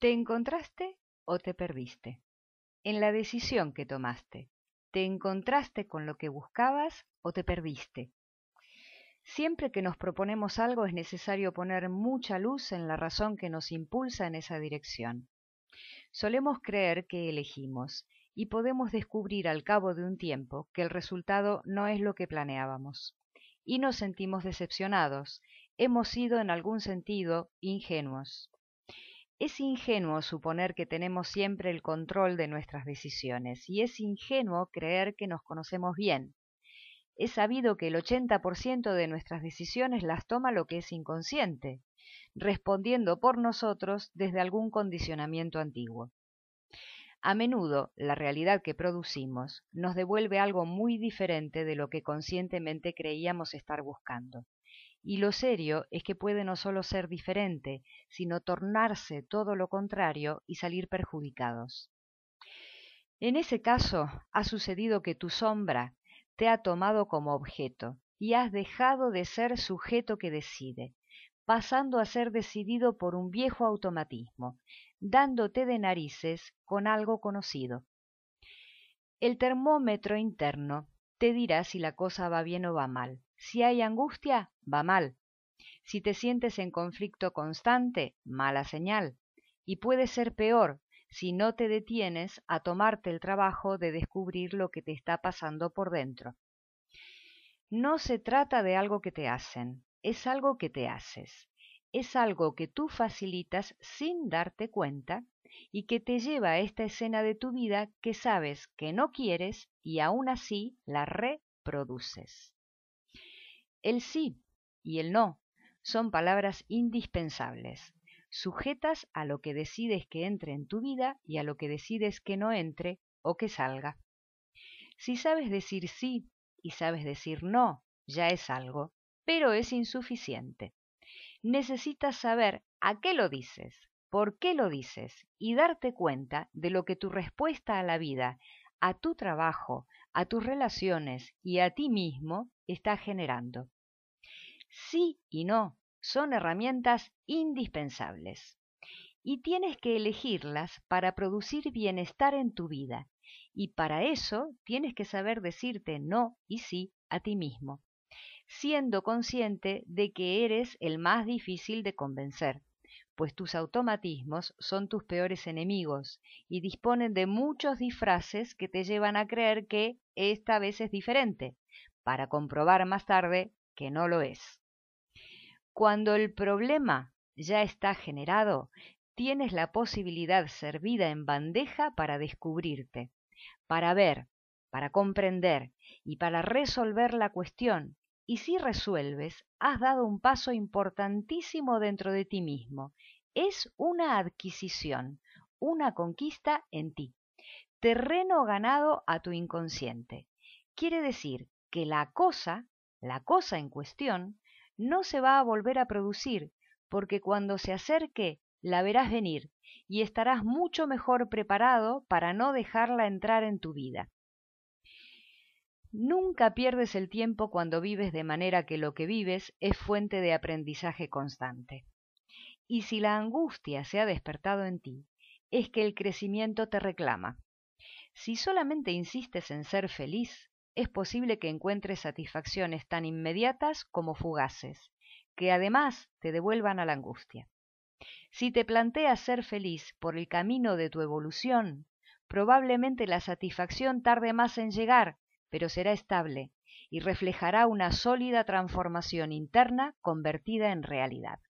¿Te encontraste o te perdiste? En la decisión que tomaste, ¿te encontraste con lo que buscabas o te perdiste? Siempre que nos proponemos algo es necesario poner mucha luz en la razón que nos impulsa en esa dirección. Solemos creer que elegimos y podemos descubrir al cabo de un tiempo que el resultado no es lo que planeábamos. Y nos sentimos decepcionados, hemos sido en algún sentido ingenuos. Es ingenuo suponer que tenemos siempre el control de nuestras decisiones y es ingenuo creer que nos conocemos bien. Es sabido que el 80% de nuestras decisiones las toma lo que es inconsciente, respondiendo por nosotros desde algún condicionamiento antiguo. A menudo la realidad que producimos nos devuelve algo muy diferente de lo que conscientemente creíamos estar buscando. Y lo serio es que puede no solo ser diferente, sino tornarse todo lo contrario y salir perjudicados. En ese caso, ha sucedido que tu sombra te ha tomado como objeto y has dejado de ser sujeto que decide, pasando a ser decidido por un viejo automatismo, dándote de narices con algo conocido. El termómetro interno te dirá si la cosa va bien o va mal. Si hay angustia, va mal. Si te sientes en conflicto constante, mala señal. Y puede ser peor si no te detienes a tomarte el trabajo de descubrir lo que te está pasando por dentro. No se trata de algo que te hacen, es algo que te haces. Es algo que tú facilitas sin darte cuenta y que te lleva a esta escena de tu vida que sabes que no quieres y aún así la reproduces. El sí y el no son palabras indispensables, sujetas a lo que decides que entre en tu vida y a lo que decides que no entre o que salga. Si sabes decir sí y sabes decir no, ya es algo, pero es insuficiente. Necesitas saber a qué lo dices, por qué lo dices y darte cuenta de lo que tu respuesta a la vida, a tu trabajo, a tus relaciones y a ti mismo está generando. Sí y no son herramientas indispensables y tienes que elegirlas para producir bienestar en tu vida y para eso tienes que saber decirte no y sí a ti mismo, siendo consciente de que eres el más difícil de convencer, pues tus automatismos son tus peores enemigos y disponen de muchos disfraces que te llevan a creer que esta vez es diferente, para comprobar más tarde que no lo es. Cuando el problema ya está generado, tienes la posibilidad servida en bandeja para descubrirte, para ver, para comprender y para resolver la cuestión. Y si resuelves, has dado un paso importantísimo dentro de ti mismo. Es una adquisición, una conquista en ti. Terreno ganado a tu inconsciente. Quiere decir que la cosa, la cosa en cuestión, no se va a volver a producir, porque cuando se acerque la verás venir y estarás mucho mejor preparado para no dejarla entrar en tu vida. Nunca pierdes el tiempo cuando vives de manera que lo que vives es fuente de aprendizaje constante. Y si la angustia se ha despertado en ti, es que el crecimiento te reclama. Si solamente insistes en ser feliz, es posible que encuentres satisfacciones tan inmediatas como fugaces, que además te devuelvan a la angustia. Si te planteas ser feliz por el camino de tu evolución, probablemente la satisfacción tarde más en llegar, pero será estable y reflejará una sólida transformación interna convertida en realidad.